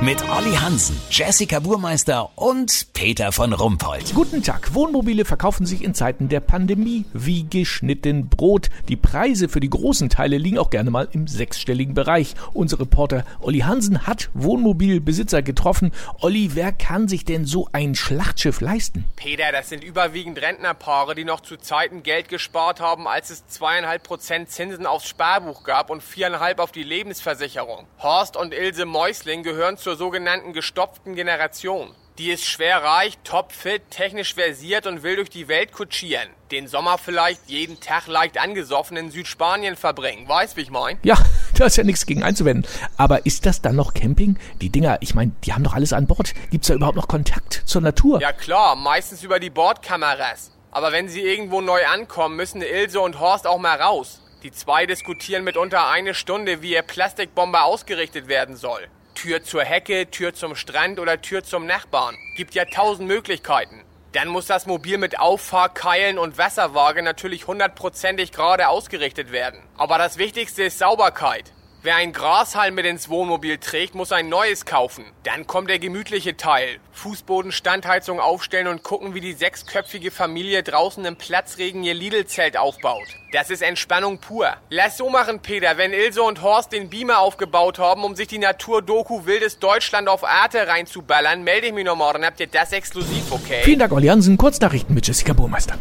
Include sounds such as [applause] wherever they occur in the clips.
Mit Olli Hansen, Jessica Burmeister und Peter von Rumpold. Guten Tag. Wohnmobile verkaufen sich in Zeiten der Pandemie wie geschnitten Brot. Die Preise für die großen Teile liegen auch gerne mal im sechsstelligen Bereich. Unser Reporter Olli Hansen hat Wohnmobilbesitzer getroffen. Olli, wer kann sich denn so ein Schlachtschiff leisten? Peter, das sind überwiegend Rentnerpaare, die noch zu Zeiten Geld gespart haben, als es zweieinhalb Prozent Zinsen aufs Sparbuch gab und viereinhalb auf die Lebensversicherung. Horst und Ilse Mäusling gehören zur sogenannten gestopften Generation. Die ist schwer reich, topfit, technisch versiert und will durch die Welt kutschieren. Den Sommer vielleicht jeden Tag leicht angesoffen in Südspanien verbringen. Weißt, wie ich mein? Ja, [laughs] da ist ja nichts gegen einzuwenden. Aber ist das dann noch Camping? Die Dinger, ich meine, die haben doch alles an Bord. Gibt's da überhaupt noch Kontakt zur Natur? Ja klar, meistens über die Bordkameras. Aber wenn sie irgendwo neu ankommen, müssen Ilse und Horst auch mal raus. Die zwei diskutieren mitunter eine Stunde, wie ihr Plastikbomber ausgerichtet werden soll. Tür zur Hecke, Tür zum Strand oder Tür zum Nachbarn. Gibt ja tausend Möglichkeiten. Dann muss das Mobil mit Auffahrkeilen und Wasserwaage natürlich hundertprozentig gerade ausgerichtet werden. Aber das Wichtigste ist Sauberkeit. Wer ein Grashalm mit ins Wohnmobil trägt, muss ein neues kaufen. Dann kommt der gemütliche Teil. Fußboden, Standheizung aufstellen und gucken, wie die sechsköpfige Familie draußen im Platzregen ihr Lidl-Zelt aufbaut. Das ist Entspannung pur. Lass so machen, Peter, wenn Ilse und Horst den Beamer aufgebaut haben, um sich die Natur-Doku Wildes Deutschland auf Arte reinzuballern, melde ich mich noch morgen. Habt ihr das exklusiv, okay? Vielen Dank, Olli Hansen. Kurznachrichten mit Jessica Burmeister.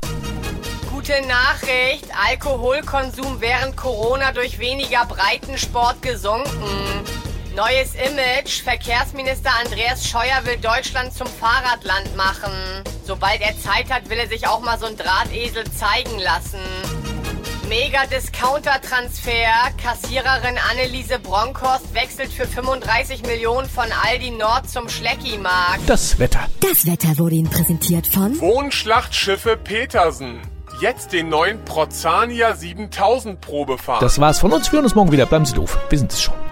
Gute Nachricht, Alkoholkonsum während Corona durch weniger Breitensport gesunken. Neues Image, Verkehrsminister Andreas Scheuer will Deutschland zum Fahrradland machen. Sobald er Zeit hat, will er sich auch mal so ein Drahtesel zeigen lassen. Mega-Discounter-Transfer. Kassiererin Anneliese Bronkhorst wechselt für 35 Millionen von Aldi Nord zum Schleckimarkt. Das Wetter. Das Wetter wurde Ihnen präsentiert von Wohnschlachtschiffe Petersen. Jetzt den neuen Prozania 7000 Probefahren. Das war's von uns. Wir hören uns morgen wieder. Bleiben Sie doof. Wir sind es schon.